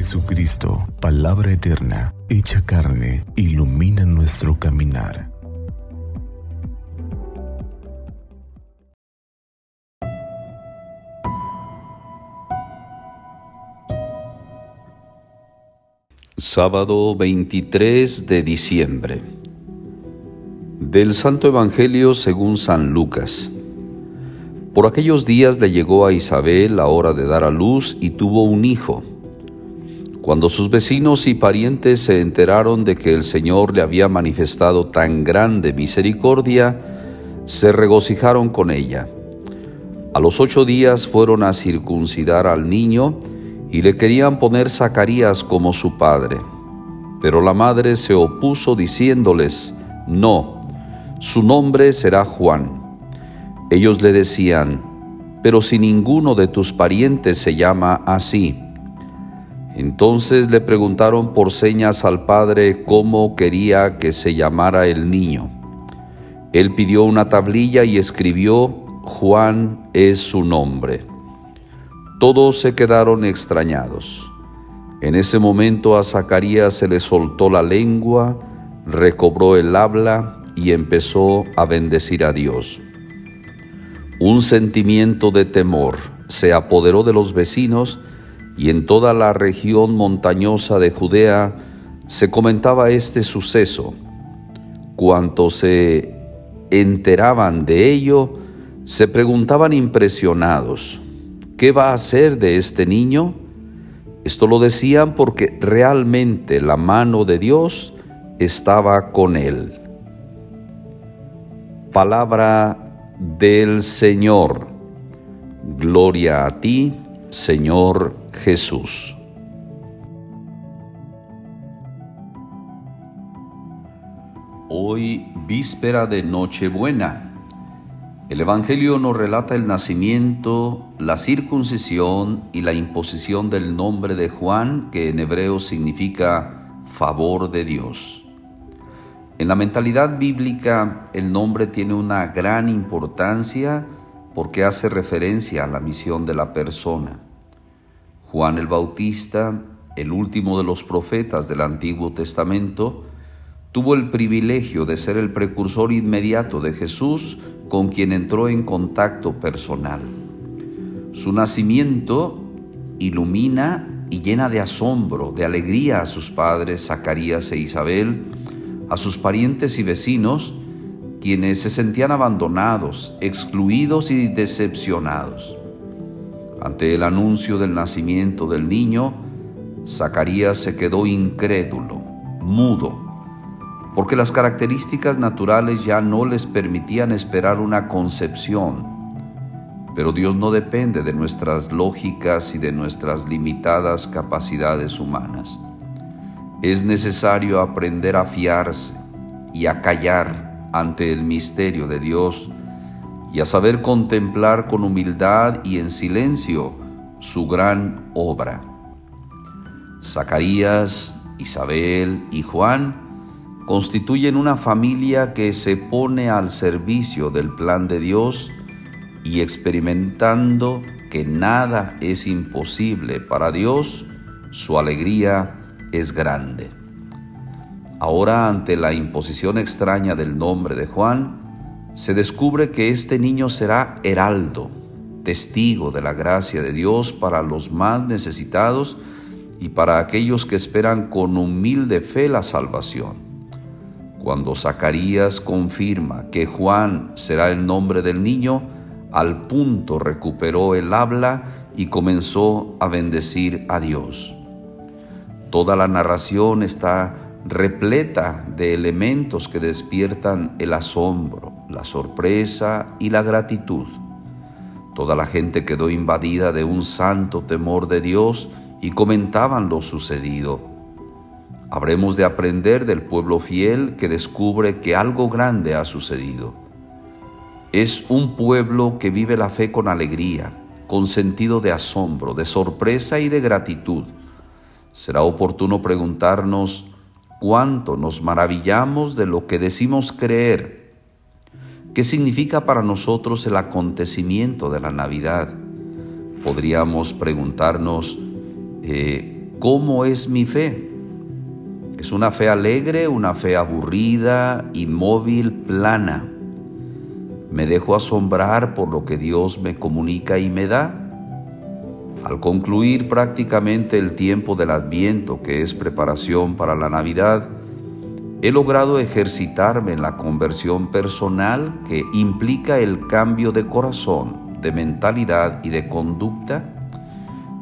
Jesucristo, palabra eterna, hecha carne, ilumina nuestro caminar. Sábado 23 de diciembre. Del Santo Evangelio según San Lucas. Por aquellos días le llegó a Isabel la hora de dar a luz y tuvo un hijo. Cuando sus vecinos y parientes se enteraron de que el Señor le había manifestado tan grande misericordia, se regocijaron con ella. A los ocho días fueron a circuncidar al niño y le querían poner Zacarías como su padre. Pero la madre se opuso diciéndoles, no, su nombre será Juan. Ellos le decían, pero si ninguno de tus parientes se llama así. Entonces le preguntaron por señas al padre cómo quería que se llamara el niño. Él pidió una tablilla y escribió, Juan es su nombre. Todos se quedaron extrañados. En ese momento a Zacarías se le soltó la lengua, recobró el habla y empezó a bendecir a Dios. Un sentimiento de temor se apoderó de los vecinos y en toda la región montañosa de Judea se comentaba este suceso. Cuantos se enteraban de ello, se preguntaban impresionados, ¿qué va a hacer de este niño? Esto lo decían porque realmente la mano de Dios estaba con él. Palabra del Señor. Gloria a ti, Señor Jesús. Hoy, víspera de Nochebuena, el Evangelio nos relata el nacimiento, la circuncisión y la imposición del nombre de Juan, que en hebreo significa favor de Dios. En la mentalidad bíblica el nombre tiene una gran importancia porque hace referencia a la misión de la persona. Juan el Bautista, el último de los profetas del Antiguo Testamento, tuvo el privilegio de ser el precursor inmediato de Jesús con quien entró en contacto personal. Su nacimiento ilumina y llena de asombro, de alegría a sus padres Zacarías e Isabel, a sus parientes y vecinos, quienes se sentían abandonados, excluidos y decepcionados. Ante el anuncio del nacimiento del niño, Zacarías se quedó incrédulo, mudo, porque las características naturales ya no les permitían esperar una concepción. Pero Dios no depende de nuestras lógicas y de nuestras limitadas capacidades humanas es necesario aprender a fiarse y a callar ante el misterio de Dios y a saber contemplar con humildad y en silencio su gran obra. Zacarías, Isabel y Juan constituyen una familia que se pone al servicio del plan de Dios y experimentando que nada es imposible para Dios, su alegría es grande. Ahora, ante la imposición extraña del nombre de Juan, se descubre que este niño será heraldo, testigo de la gracia de Dios para los más necesitados y para aquellos que esperan con humilde fe la salvación. Cuando Zacarías confirma que Juan será el nombre del niño, al punto recuperó el habla y comenzó a bendecir a Dios. Toda la narración está repleta de elementos que despiertan el asombro, la sorpresa y la gratitud. Toda la gente quedó invadida de un santo temor de Dios y comentaban lo sucedido. Habremos de aprender del pueblo fiel que descubre que algo grande ha sucedido. Es un pueblo que vive la fe con alegría, con sentido de asombro, de sorpresa y de gratitud será oportuno preguntarnos cuánto nos maravillamos de lo que decimos creer. ¿Qué significa para nosotros el acontecimiento de la Navidad? Podríamos preguntarnos, eh, ¿Cómo es mi fe? ¿Es una fe alegre, una fe aburrida, inmóvil, plana? ¿Me dejo asombrar por lo que Dios me comunica y me da? Al concluir prácticamente el tiempo del Adviento, que es preparación para la Navidad, he logrado ejercitarme en la conversión personal que implica el cambio de corazón, de mentalidad y de conducta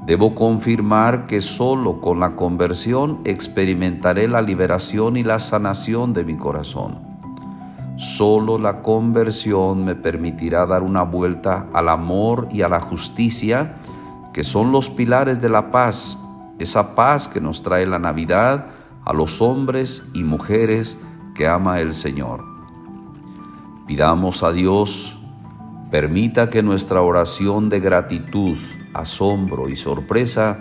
Debo confirmar que solo con la conversión experimentaré la liberación y la sanación de mi corazón. Solo la conversión me permitirá dar una vuelta al amor y a la justicia, que son los pilares de la paz, esa paz que nos trae la Navidad a los hombres y mujeres que ama el Señor. Pidamos a Dios, permita que nuestra oración de gratitud, asombro y sorpresa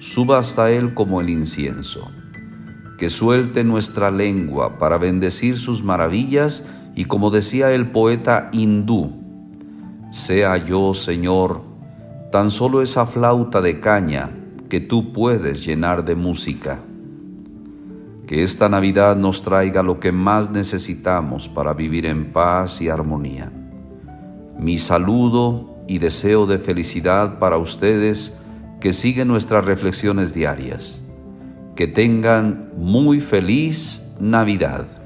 suba hasta Él como el incienso. Que suelte nuestra lengua para bendecir sus maravillas y como decía el poeta hindú, sea yo, Señor, tan solo esa flauta de caña que tú puedes llenar de música. Que esta Navidad nos traiga lo que más necesitamos para vivir en paz y armonía. Mi saludo y deseo de felicidad para ustedes que siguen nuestras reflexiones diarias. Que tengan muy feliz Navidad.